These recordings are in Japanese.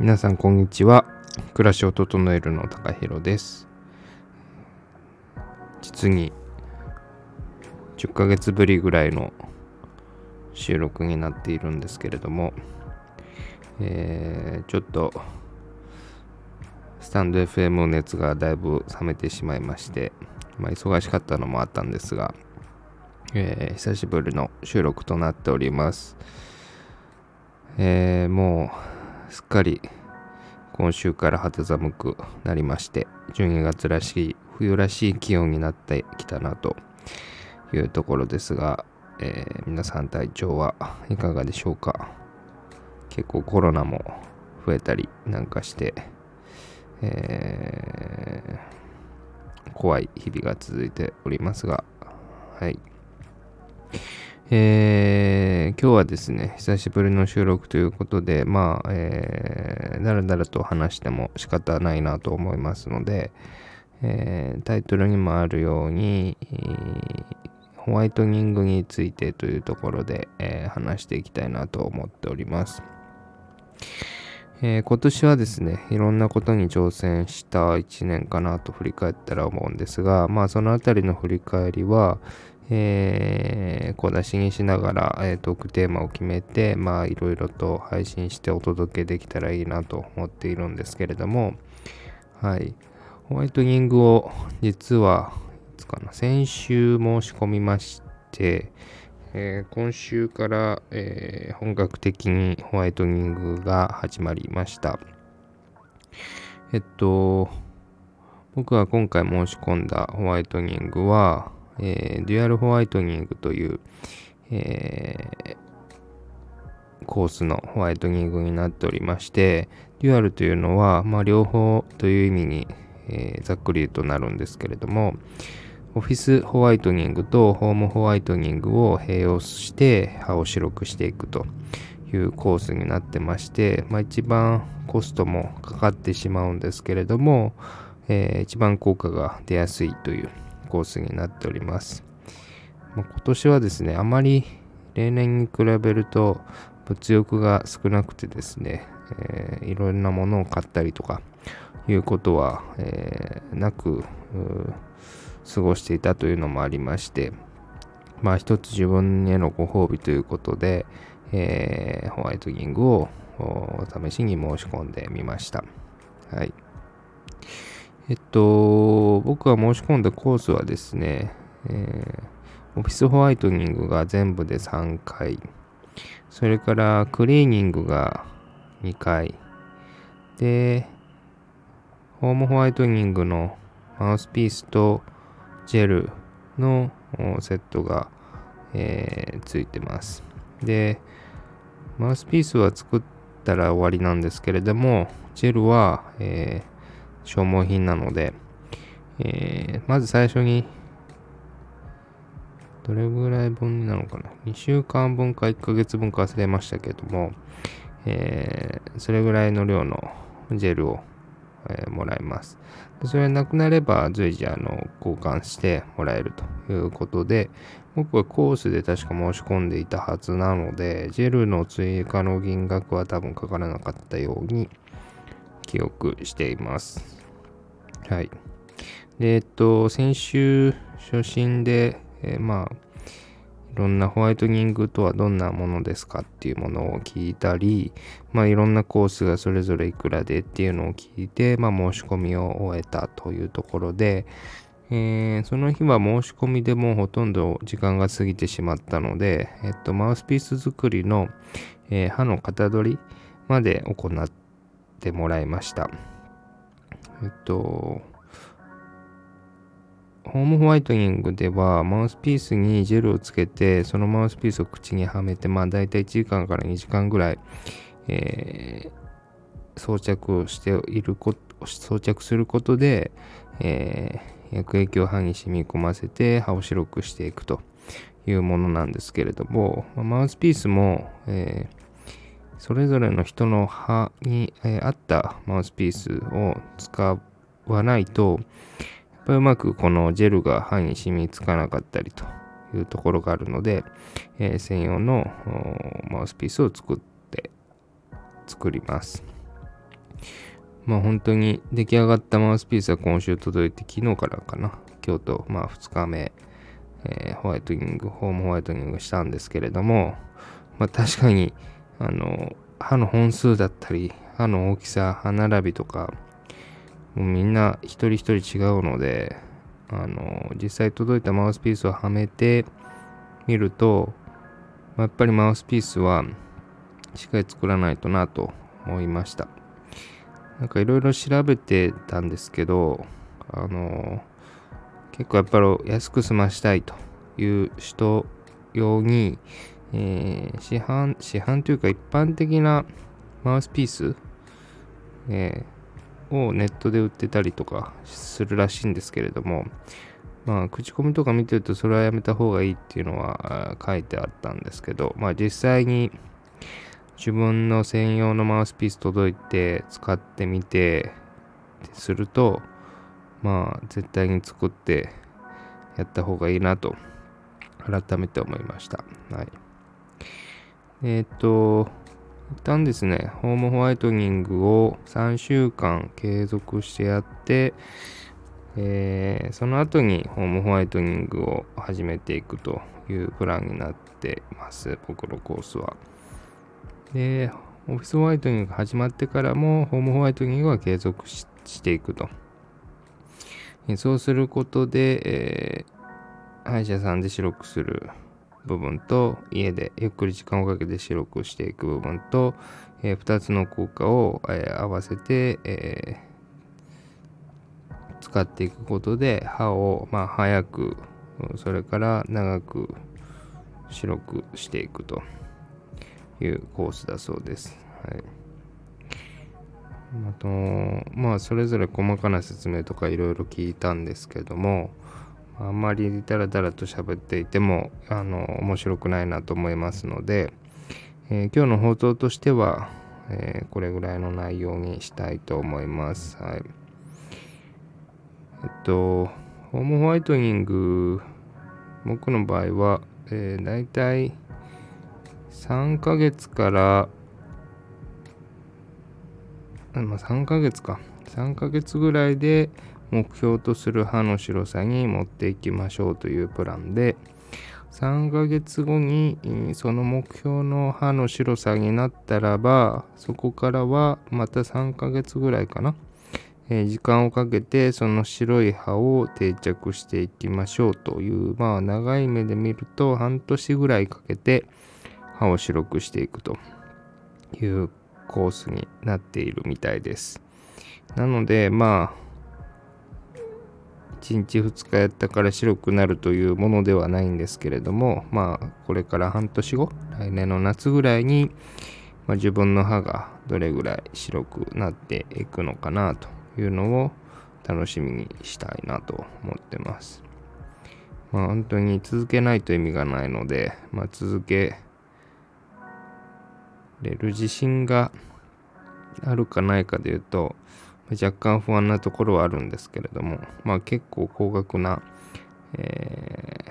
皆さんこんにちは。暮らしを整えるの高弘です。実に10ヶ月ぶりぐらいの収録になっているんですけれども、えー、ちょっとスタンド FM の熱がだいぶ冷めてしまいまして、まあ、忙しかったのもあったんですが、えー、久しぶりの収録となっております。えー、もうすっかり今週から肌寒くなりまして、12月らしい、冬らしい気温になってきたなというところですが、えー、皆さん体調はいかがでしょうか？結構コロナも増えたりなんかして、えー、怖い日々が続いておりますが、はい。えー、今日はですね、久しぶりの収録ということで、まあ、えー、だらだらと話しても仕方ないなと思いますので、えー、タイトルにもあるように、ホワイトニングについてというところで、えー、話していきたいなと思っております。えー、今年はですね、いろんなことに挑戦した1年かなと振り返ったら思うんですが、まあそのあたりの振り返りは、えー、小出しにしながら、えー、トークテーマを決めて、まあいろいろと配信してお届けできたらいいなと思っているんですけれども、はい。ホワイトニングを実は、いつかな、先週申し込みまして、えー、今週から、えー、本格的にホワイトニングが始まりました。えっと、僕が今回申し込んだホワイトニングは、えー、デュアルホワイトニングという、えー、コースのホワイトニングになっておりまして、デュアルというのは、まあ、両方という意味に、えー、ざっくり言うとなるんですけれども、オフィスホワイトニングとホームホワイトニングを併用して歯を白くしていくというコースになってまして、まあ、一番コストもかかってしまうんですけれども、えー、一番効果が出やすいというコースになっております。今年はですね、あまり例年に比べると物欲が少なくてですね、えー、いろんなものを買ったりとかいうことは、えー、なく過ごしていたというのもありまして、まあ一つ自分へのご褒美ということで、えー、ホワイトニングを試しに申し込んでみました。はい。えっと、僕が申し込んだコースはですね、えー、オフィスホワイトニングが全部で3回、それからクリーニングが2回、で、ホームホワイトニングのマウスピースとジェルのセットが、えー、ついてます。で、マウスピースは作ったら終わりなんですけれども、ジェルは、えー消耗品なので、えー、まず最初に、どれぐらい分なのかな ?2 週間分か1ヶ月分か忘れましたけども、えー、それぐらいの量のジェルを、えー、もらいます。それなくなれば随時あの交換してもらえるということで、僕はコースで確か申し込んでいたはずなので、ジェルの追加の金額は多分かからなかったように記憶しています。はい。で、えっと、先週初心で、えー、まあ、いろんなホワイトニングとはどんなものですかっていうものを聞いたり、まあいろんなコースがそれぞれいくらでっていうのを聞いて、まあ申し込みを終えたというところで、えー、その日は申し込みでもうほとんど時間が過ぎてしまったので、えっと、マウスピース作りの、えー、歯の型取りまで行ってもらいました。えっと、ホームホワイトニングではマウスピースにジェルをつけてそのマウスピースを口にはめてまあ大体1時間から2時間ぐらい、えー、装着をしていること装着することで、えー、薬液を歯に染み込ませて歯を白くしていくというものなんですけれども、ま、マウスピースも、えーそれぞれの人の歯に、え合ったマウスピースを使わないと、やっぱりうまくこのジェルが歯に染みつかなかったりというところがあるので、えー、専用のマウスピースを作って作ります。まあ本当に出来上がったマウスピースは今週届いて昨日からかな。今日とまあ2日目、えー、ホワイトニング、ホームホワイトニングしたんですけれども、まあ確かに、あの、歯の本数だったり、歯の大きさ、歯並びとか、もうみんな一人一人違うので、あの、実際届いたマウスピースをはめてみると、やっぱりマウスピースはしっかり作らないとなと思いました。なんかいろいろ調べてたんですけど、あの、結構やっぱり安く済ましたいという人用に、えー、市販、市販というか一般的なマウスピース、えー、をネットで売ってたりとかするらしいんですけれども、まあ、口コミとか見てるとそれはやめた方がいいっていうのは書いてあったんですけど、まあ実際に自分の専用のマウスピース届いて使ってみてすると、まあ絶対に作ってやった方がいいなと改めて思いました。はい。えっ、と、一旦ですね、ホームホワイトニングを3週間継続してやって、えー、その後にホームホワイトニングを始めていくというプランになってます、僕のコースは。で、オフィスホワイトニングが始まってからも、ホームホワイトニングは継続していくと。そうすることで、えー、歯医者さんで白くする部分と家でゆっくり時間をかけて白くしていく部分と、えー、2つの効果を、えー、合わせて、えー、使っていくことで歯を、まあ、早くそれから長く白くしていくというコースだそうです。はいあとまあそれぞれ細かな説明とかいろいろ聞いたんですけどもあんまりダラダラと喋っていてもあの面白くないなと思いますので、えー、今日の放送としては、えー、これぐらいの内容にしたいと思います。はい。えっと、ホームホワイトニング、僕の場合は、えー、大体3ヶ月から、まあ、3ヶ月か。3ヶ月ぐらいで、目標とする歯の白さに持っていきましょうというプランで3ヶ月後にその目標の歯の白さになったらばそこからはまた3ヶ月ぐらいかな、えー、時間をかけてその白い歯を定着していきましょうというまあ長い目で見ると半年ぐらいかけて歯を白くしていくと。いうコースになっているみたいです。なのでまあ1日2日やったから白くなるというものではないんですけれどもまあこれから半年後来年の夏ぐらいに、まあ、自分の歯がどれぐらい白くなっていくのかなというのを楽しみにしたいなと思ってます。まあ本当に続けないと意味がないので、まあ、続けれる自信があるかないかで言うと、若干不安なところはあるんですけれども、まあ結構高額な、え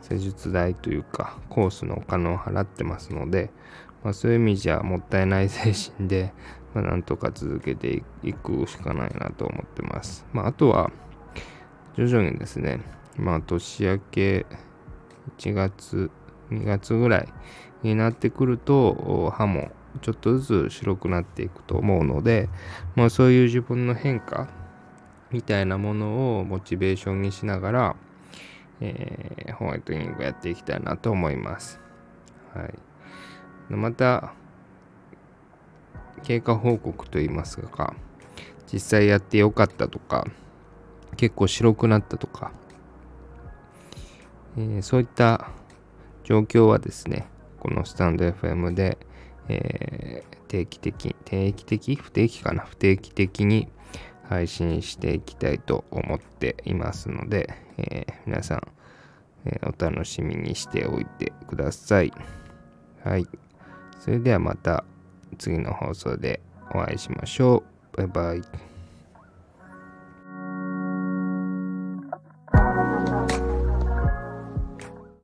ー、施術代というか、コースのお金を払ってますので、まあ、そういう意味じゃもったいない精神で、まあ、なんとか続けていくしかないなと思ってます。まあ、あとは、徐々にですね、まあ、年明け1月、2月ぐらいになってくると、歯もちょっとずつ白くなっていくと思うので、まあ、そういう自分の変化みたいなものをモチベーションにしながら、えー、ホワイトニングやっていきたいなと思います。はい、また経過報告といいますか実際やってよかったとか結構白くなったとか、えー、そういった状況はですねこのスタンド FM で、えー、定期的、定期的？不定期かな？不定期的に配信していきたいと思っていますので、えー、皆さん、えー、お楽しみにしておいてください。はい。それではまた次の放送でお会いしましょう。バイバイ。